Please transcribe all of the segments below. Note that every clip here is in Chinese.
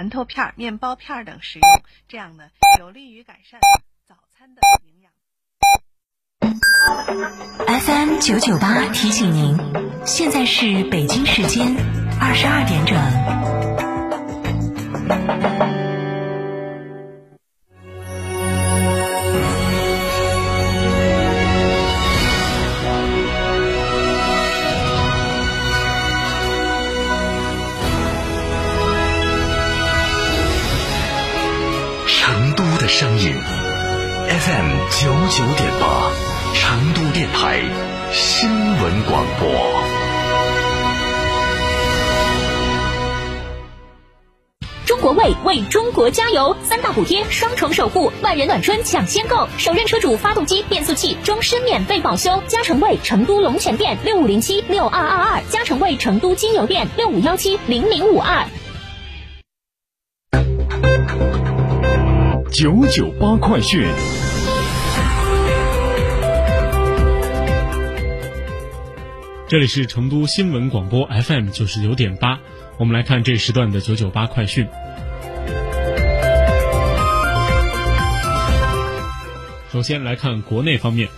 馒头片、面包片等食用，这样呢有利于改善早餐的营养。FM 九九八提醒您，现在是北京时间二十二点整。FM 九九点八，成都电台新闻广播。中国卫为中国加油，三大补贴，双重守护，万人暖春抢先购，首任车主发动机、变速器终身免费保修。嘉诚卫成都龙泉店六五零七六二二二，嘉诚卫成都金牛店六五幺七零零五二。九九八快讯，这里是成都新闻广播 FM 九十九点八，我们来看这时段的九九八快讯。首先来看国内方面，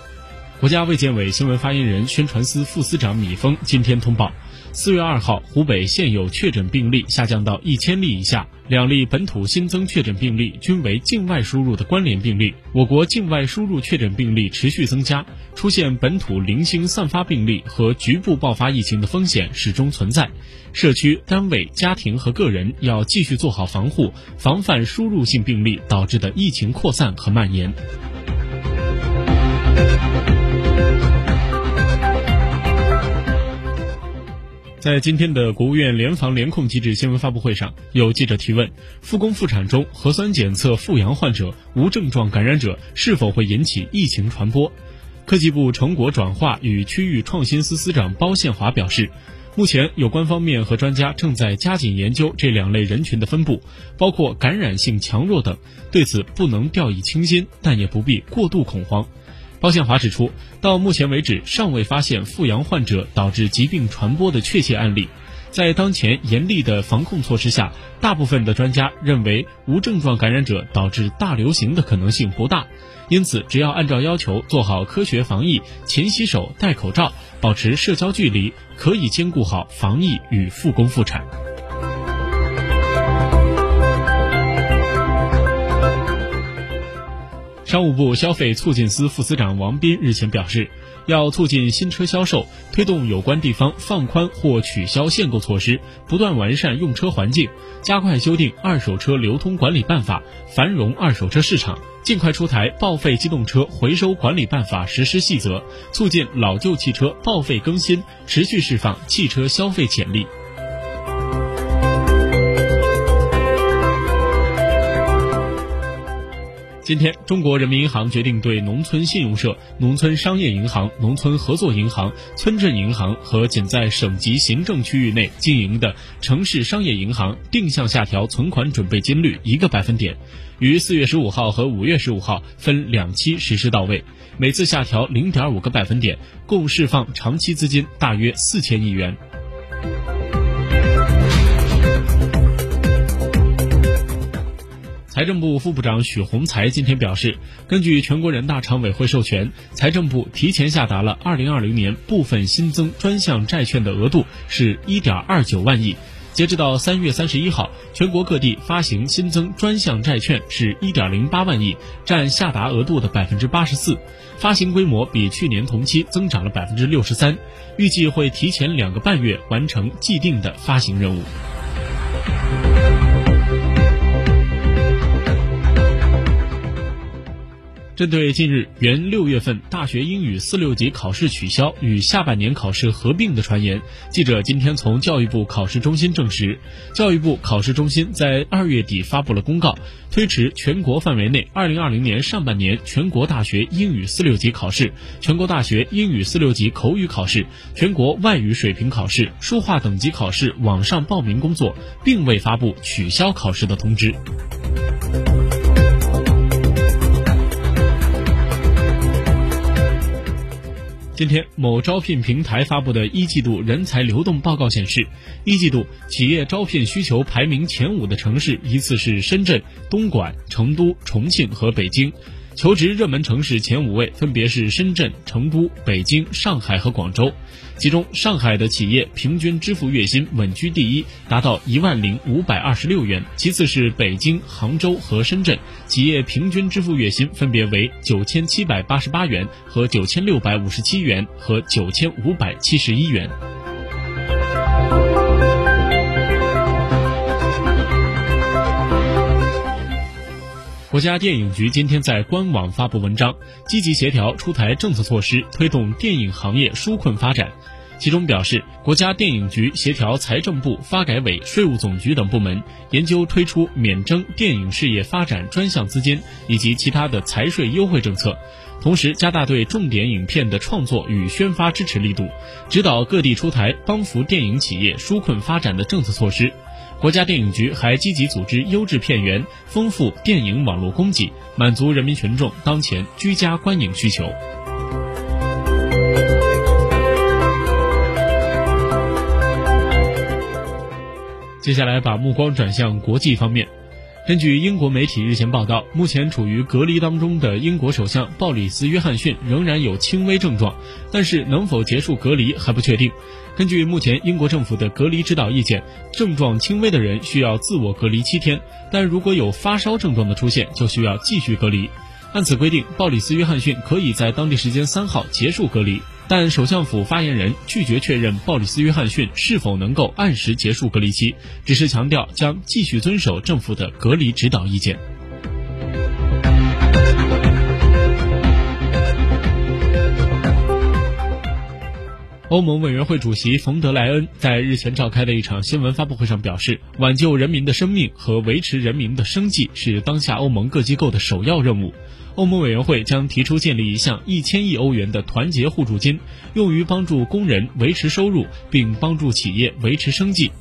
国家卫健委新闻发言人、宣传司副司长米峰今天通报。四月二号，湖北现有确诊病例下降到一千例以下，两例本土新增确诊病例均为境外输入的关联病例。我国境外输入确诊病例持续增加，出现本土零星散发病例和局部爆发疫情的风险始终存在。社区、单位、家庭和个人要继续做好防护，防范输入性病例导致的疫情扩散和蔓延。在今天的国务院联防联控机制新闻发布会上，有记者提问：复工复产中核酸检测复阳患者、无症状感染者是否会引起疫情传播？科技部成果转化与区域创新司司长包宪华表示，目前有关方面和专家正在加紧研究这两类人群的分布，包括感染性强弱等，对此不能掉以轻心，但也不必过度恐慌。包建华指出，到目前为止，尚未发现复阳患者导致疾病传播的确切案例。在当前严厉的防控措施下，大部分的专家认为无症状感染者导致大流行的可能性不大。因此，只要按照要求做好科学防疫，勤洗手、戴口罩、保持社交距离，可以兼顾好防疫与复工复产。商务部消费促进司副司长王斌日前表示，要促进新车销售，推动有关地方放宽或取消限购措施，不断完善用车环境，加快修订《二手车流通管理办法》，繁荣二手车市场，尽快出台《报废机动车回收管理办法实施细则》，促进老旧汽车报废更新，持续释放汽车消费潜力。今天，中国人民银行决定对农村信用社、农村商业银行、农村合作银行、村镇银行和仅在省级行政区域内经营的城市商业银行定向下调存款准备金率一个百分点，于四月十五号和五月十五号分两期实施到位，每次下调零点五个百分点，共释放长期资金大约四千亿元。财政部副部长许宏才今天表示，根据全国人大常委会授权，财政部提前下达了2020年部分新增专项债券的额度是1.29万亿。截止到3月31号，全国各地发行新增专项债券是1.08万亿，占下达额度的84%，发行规模比去年同期增长了63%，预计会提前两个半月完成既定的发行任务。针对近日原六月份大学英语四六级考试取消与下半年考试合并的传言，记者今天从教育部考试中心证实，教育部考试中心在二月底发布了公告，推迟全国范围内二零二零年上半年全国大学英语四六级考试、全国大学英语四六级口语考试、全国外语水平考试、书画等级考试网上报名工作，并未发布取消考试的通知。今天，某招聘平台发布的一季度人才流动报告显示，一季度企业招聘需求排名前五的城市依次是深圳、东莞、成都、重庆和北京。求职热门城市前五位分别是深圳、成都、北京、上海和广州，其中上海的企业平均支付月薪稳居第一，达到一万零五百二十六元；其次是北京、杭州和深圳，企业平均支付月薪分别为九千七百八十八元和九千六百五十七元和九千五百七十一元。国家电影局今天在官网发布文章，积极协调出台政策措施，推动电影行业纾困发展。其中表示，国家电影局协调财政部、发改委、税务总局等部门，研究推出免征电影事业发展专项资金以及其他的财税优惠政策，同时加大对重点影片的创作与宣发支持力度，指导各地出台帮扶电影企业纾困发展的政策措施。国家电影局还积极组织优质片源，丰富电影网络供给，满足人民群众当前居家观影需求。接下来把目光转向国际方面。根据英国媒体日前报道，目前处于隔离当中的英国首相鲍里斯·约翰逊仍然有轻微症状，但是能否结束隔离还不确定。根据目前英国政府的隔离指导意见，症状轻微的人需要自我隔离七天，但如果有发烧症状的出现，就需要继续隔离。按此规定，鲍里斯·约翰逊可以在当地时间三号结束隔离。但首相府发言人拒绝确认鲍里斯·约翰逊是否能够按时结束隔离期，只是强调将继续遵守政府的隔离指导意见。欧盟委员会主席冯德莱恩在日前召开的一场新闻发布会上表示，挽救人民的生命和维持人民的生计是当下欧盟各机构的首要任务。欧盟委员会将提出建立一项一千亿欧元的团结互助金，用于帮助工人维持收入，并帮助企业维持生计。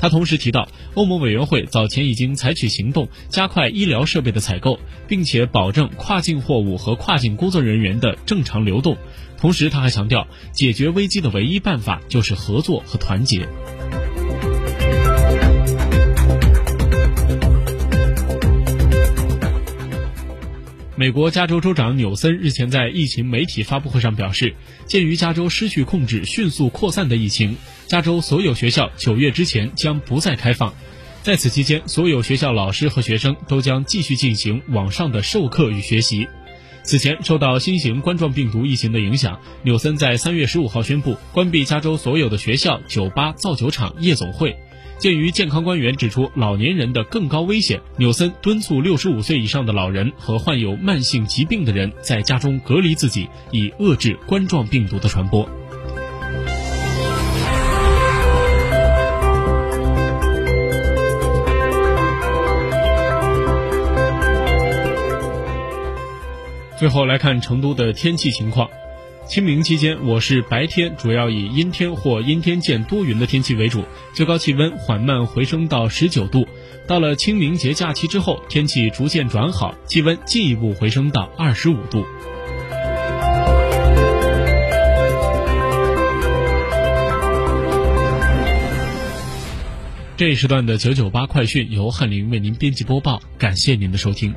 他同时提到，欧盟委员会早前已经采取行动，加快医疗设备的采购，并且保证跨境货物和跨境工作人员的正常流动。同时，他还强调，解决危机的唯一办法就是合作和团结。美国加州州长纽森日前在疫情媒体发布会上表示，鉴于加州失去控制、迅速扩散的疫情，加州所有学校九月之前将不再开放。在此期间，所有学校老师和学生都将继续进行网上的授课与学习。此前，受到新型冠状病毒疫情的影响，纽森在三月十五号宣布关闭加州所有的学校、酒吧、造酒厂、夜总会。鉴于健康官员指出老年人的更高危险，纽森敦促六十五岁以上的老人和患有慢性疾病的人在家中隔离自己，以遏制冠状病毒的传播。最后来看成都的天气情况。清明期间，我市白天主要以阴天或阴天见多云的天气为主，最高气温缓慢回升到十九度。到了清明节假期之后，天气逐渐转好，气温进一步回升到二十五度。这一时段的九九八快讯由翰林为您编辑播报，感谢您的收听。